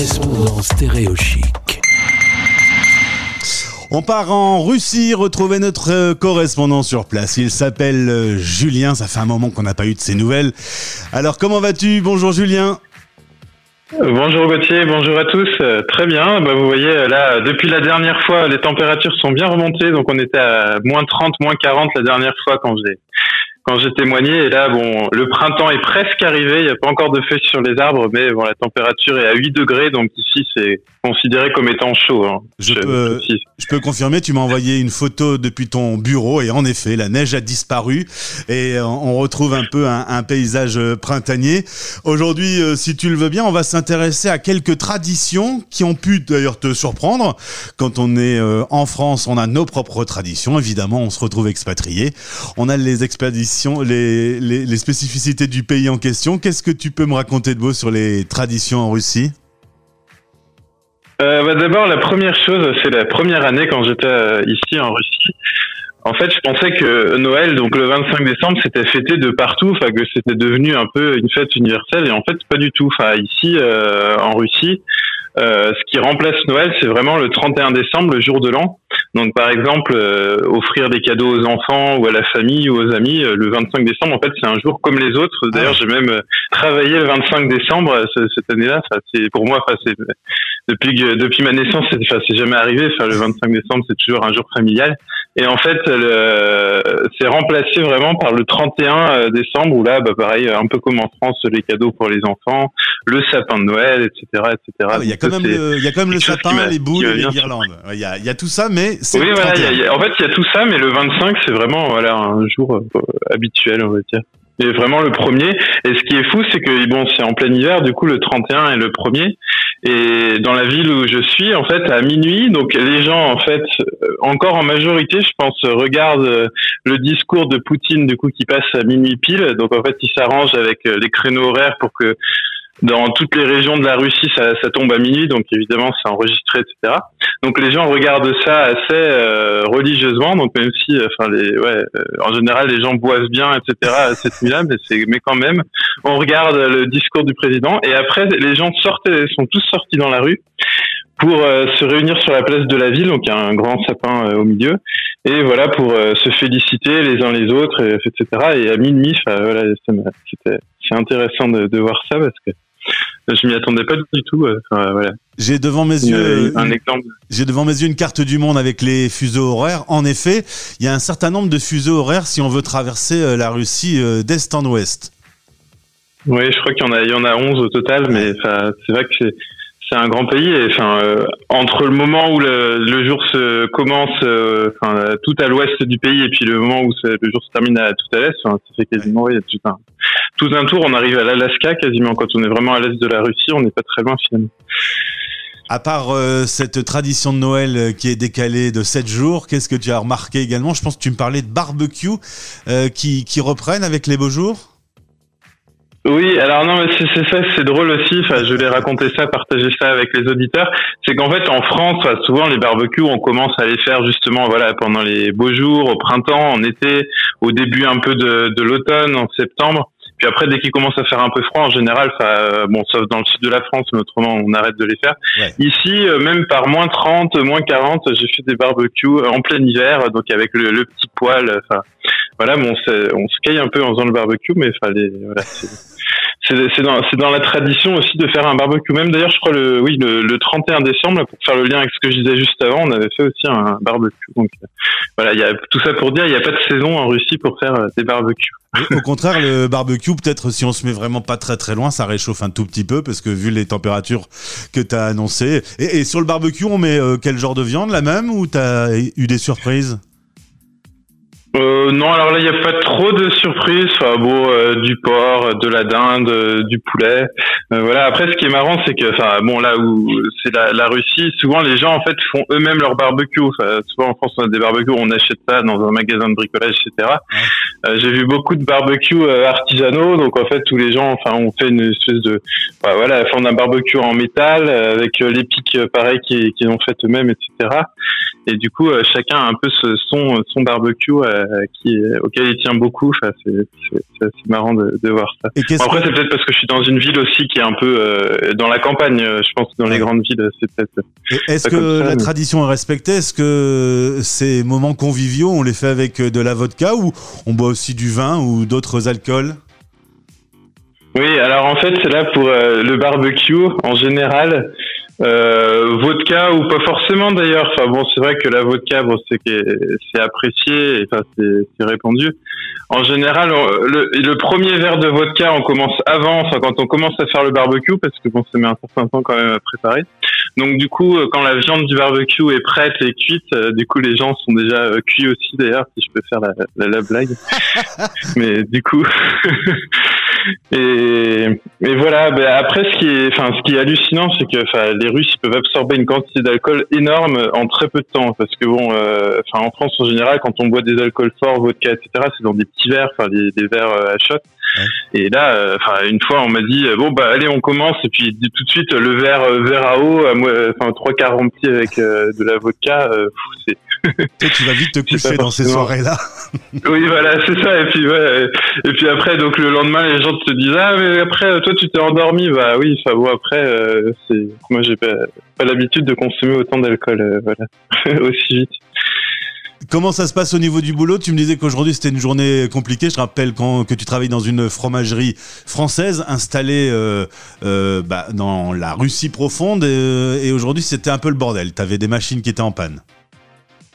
correspondant stéréochic. On part en Russie retrouver notre euh, correspondant sur place. Il s'appelle euh, Julien. Ça fait un moment qu'on n'a pas eu de ses nouvelles. Alors comment vas-tu? Bonjour Julien. Bonjour Gauthier, bonjour à tous. Euh, très bien. Bah, vous voyez, là, depuis la dernière fois, les températures sont bien remontées. Donc, on était à moins 30, moins 40 la dernière fois quand j'ai quand j'ai témoigné. Et là, bon, le printemps est presque arrivé. Il n'y a pas encore de feuilles sur les arbres, mais bon, la température est à 8 degrés. Donc ici, c'est considéré comme étant chaud. Hein. Je, peux, je, peux, confirmer, tu m'as envoyé une photo depuis ton bureau. Et en effet, la neige a disparu. Et on retrouve un peu un, paysage printanier. Aujourd'hui, euh, si tu le veux bien, on va s'intéresser à quelques traditions qui ont pu d'ailleurs te surprendre. Quand on est euh, en France, on a nos propres traditions. Évidemment, on se retrouve expatrié. On a les expéditions les, spécificités du pays en question. Qu'est-ce que tu peux me raconter de beau sur les traditions en Russie? Euh, bah, D'abord, la première chose, c'est la première année quand j'étais euh, ici en Russie. En fait, je pensais que Noël, donc le 25 décembre, c'était fêté de partout, enfin que c'était devenu un peu une fête universelle, et en fait, pas du tout. Enfin, ici, euh, en Russie, euh, ce qui remplace Noël, c'est vraiment le 31 décembre, le jour de l'an. Donc, par exemple, euh, offrir des cadeaux aux enfants ou à la famille ou aux amis, euh, le 25 décembre, en fait, c'est un jour comme les autres. D'ailleurs, j'ai même travaillé le 25 décembre cette année-là. C'est pour moi, c'est depuis depuis ma naissance, c'est jamais arrivé. Enfin, le 25 décembre, c'est toujours un jour familial. Et en fait, c'est remplacé vraiment par le 31 décembre, où là, bah, pareil, un peu comme en France, les cadeaux pour les enfants, le sapin de Noël, etc., etc quand même le, il y a quand même le sapin, les boules et les guirlandes. Il y, a, il y a tout ça, mais. Oui, voilà. en fait, il y a tout ça, mais le 25, c'est vraiment voilà un jour euh, habituel, on va dire. Et vraiment le premier. Et ce qui est fou, c'est que bon, c'est en plein hiver, du coup le 31 est le premier. Et dans la ville où je suis, en fait, à minuit, donc les gens, en fait, euh, encore en majorité, je pense, regardent euh, le discours de Poutine, du coup, qui passe à minuit pile. Donc en fait, ils s'arrangent avec les créneaux horaires pour que dans toutes les régions de la Russie, ça, ça tombe à minuit, donc évidemment c'est enregistré, etc. Donc les gens regardent ça assez euh, religieusement, donc même si, enfin les, ouais, euh, en général les gens boivent bien, etc. à cette nuit-là, mais c'est, mais quand même, on regarde le discours du président et après les gens sortent, sont tous sortis dans la rue pour euh, se réunir sur la place de la ville, donc il y a un grand sapin au milieu, et voilà pour se féliciter les uns les autres, etc. Et à minuit, voilà, c'est intéressant de, de voir ça parce que je m'y attendais pas du tout. Euh, voilà. J'ai devant mes yeux un exemple. J'ai devant mes yeux une carte du monde avec les fuseaux horaires. En effet, il y a un certain nombre de fuseaux horaires si on veut traverser euh, la Russie euh, d'est en ouest. Oui, je crois qu'il y en a, il y en a 11 au total, mais c'est vrai que c'est un grand pays et euh, entre le moment où le, jour se commence euh, tout à l'ouest du pays et puis le moment où le jour se termine à tout à l'est ça fait quasiment un tout un tour on arrive à l'Alaska quasiment. Quand on est vraiment à l'est de la Russie on n'est pas très loin finalement. À part euh, cette tradition de Noël qui est décalée de 7 jours, qu'est-ce que tu as remarqué également? Je pense que tu me parlais de barbecue qui, qui reprennent avec les beaux jours oui, alors non, mais c'est ça, c'est drôle aussi. Enfin, je vais raconter ça, partager ça avec les auditeurs. C'est qu'en fait, en France, souvent les barbecues, on commence à les faire justement, voilà, pendant les beaux jours, au printemps, en été, au début un peu de, de l'automne, en septembre. Puis après, dès qu'il commence à faire un peu froid, en général, ça, bon, sauf dans le sud de la France, mais autrement, on arrête de les faire. Ici, euh, même par moins 30, moins 40, j'ai fait des barbecues en plein hiver, donc avec le, le petit poêle. Enfin, voilà, on se caille un peu en faisant le barbecue, mais fallait, voilà, c'est dans, la tradition aussi de faire un barbecue. Même d'ailleurs, je crois le, oui, le, le 31 décembre, pour faire le lien avec ce que je disais juste avant, on avait fait aussi un barbecue. Donc voilà, il y a tout ça pour dire, il n'y a pas de saison en Russie pour faire euh, des barbecues. Au contraire, le barbecue, peut-être si on se met vraiment pas très très loin, ça réchauffe un tout petit peu parce que vu les températures que tu as annoncées. Et, sur le barbecue, on met euh, quel genre de viande, la même ou tu as eu des surprises? Euh, non, alors là, il n'y a pas trop de surprises. Enfin, bon, euh, du porc, de la dinde, euh, du poulet. Euh, voilà. Après, ce qui est marrant, c'est que, enfin, bon, là où c'est la, la, Russie, souvent les gens en fait font eux-mêmes leur barbecue. Enfin, souvent en France, on a des barbecues, on achète ça dans un magasin de bricolage, etc. J'ai vu beaucoup de barbecues artisanaux, donc en fait, tous les gens, enfin, on fait une espèce de, bah, voilà, font un barbecue en métal avec les pics pareils qu'ils ont fait eux-mêmes, etc. Et du coup, chacun a un peu son son barbecue qui auquel il tient beaucoup. Enfin, c'est assez marrant de, de voir ça. Et qu'est-ce Après, que- c'est peut-être parce que je suis dans une ville aussi qui est un peu euh, dans la campagne. euh, Je pense que dans les grandes villes, c'est peut-être. Est-ce que ça, la mais- tradition est respectée? Est-ce que ces moments conviviaux, on les fait avec de la vodka ou on boit aussi du vin ou d'autres alcools? Oui, alors en fait, c'est là pour euh, le barbecue en général. Euh, vodka ou pas forcément d'ailleurs. Enfin bon, c'est vrai que la vodka, bon, c'est apprécié, et, enfin c'est répandu. En général, on- le, le premier verre de vodka, on commence avant, enfin quand on commence à faire le barbecue, parce que bon, ça met un certain temps quand même à préparer. Donc du coup, euh, quand la viande du barbecue est prête et cuite, euh, du coup les gens sont déjà euh, cuits aussi d'ailleurs, si je peux faire la, la, la blague. Mais du coup, et, et voilà. Ben après, ce qui est, enfin, ce qui est hallucinant, c'est que, les Russes ils peuvent absorber une quantité d'alcool énorme en très peu de temps, parce que bon, euh, enfin, en France en général, quand on boit des alcools forts, vodka, etc., c'est dans des petits verres, enfin, des, des verres euh, à shot. Et là, euh, enfin, une fois, on m'a dit bon bah allez, on commence, et puis tout de suite le verre, verre à eau, enfin trois quarts rempli avec de la vodka, euh, c'est Toi, tu vas vite te coucher dans ces soirées-là. oui, voilà, c'est ça. Et puis, ouais, et puis après, donc le lendemain, les gens te disent ah mais après, toi, tu t'es endormi. Bah oui, enfin bon après, euh, c'est moi j'ai pas, pas l'habitude de consommer autant d'alcool, euh, voilà, aussi vite. Comment ça se passe au niveau du boulot? Tu me disais qu'aujourd'hui c'était une journée compliquée. Je rappelle quand, que tu travailles dans une fromagerie française installée euh, euh, bah, dans la Russie profonde et, et aujourd'hui c'était un peu le bordel. Tu avais des machines qui étaient en panne.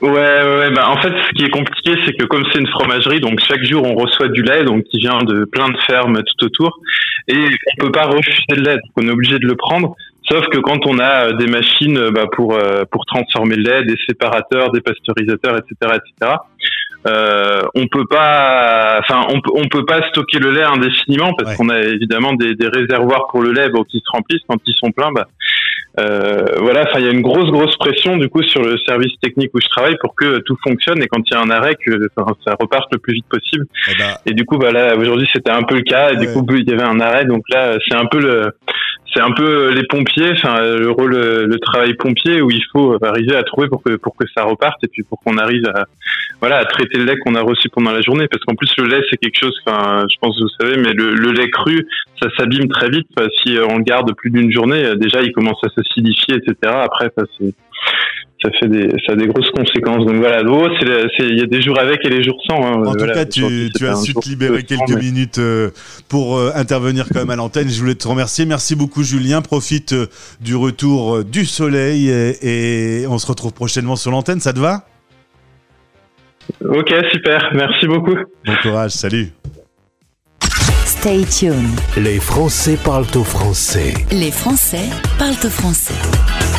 Ouais, ouais, bah en fait, ce qui est compliqué, c'est que comme c'est une fromagerie, donc chaque jour on reçoit du lait, donc qui vient de plein de fermes tout autour, et on peut pas refuser le lait, on est obligé de le prendre. Sauf que quand on a euh, des machines euh, bah, pour euh, pour transformer le lait, des séparateurs, des pasteurisateurs, etc., etc., euh, on peut pas, enfin, on peut on peut pas stocker le lait indéfiniment parce Ouais. qu'on a évidemment des, des réservoirs pour le lait bon, qui se remplissent quand ils sont pleins. Bah, euh, voilà, enfin, il y a une grosse, grosse pression du coup sur le service technique où je travaille pour que tout fonctionne et quand il y a un arrêt, que ça reparte le plus vite possible. Eh ben, Et du coup, bah là, aujourd'hui, c'était un peu le cas. Et du coup, il y avait un arrêt. Donc là, c'est un peu le, c'est un peu les pompiers, enfin le rôle, le travail pompier où il faut arriver à trouver pour que pour que ça reparte et puis pour qu'on arrive à, voilà, à traiter le lait qu'on a reçu pendant la journée. Parce qu'en plus, le lait, c'est quelque chose, enfin, je pense que vous savez, mais le, le lait cru, ça s'abîme très vite. Si on le garde plus d'une journée, euh, déjà, il commence à s'acidifier, etc. Après, ça, c'est ça fait des ça a des grosses conséquences donc voilà il y a des jours avec et les jours sans hein. En tout cas, tu, as su te libérer quelques mais- minutes euh, pour euh, intervenir quand même à l'antenne. Je voulais te remercier. Merci beaucoup, Julien. Profite euh, du retour du soleil et, et on se retrouve prochainement sur l'antenne. Ça te va? Ok super merci beaucoup Bon courage. Salut. Stay tuned. Les Français parlent au français. Les Français parlent au français.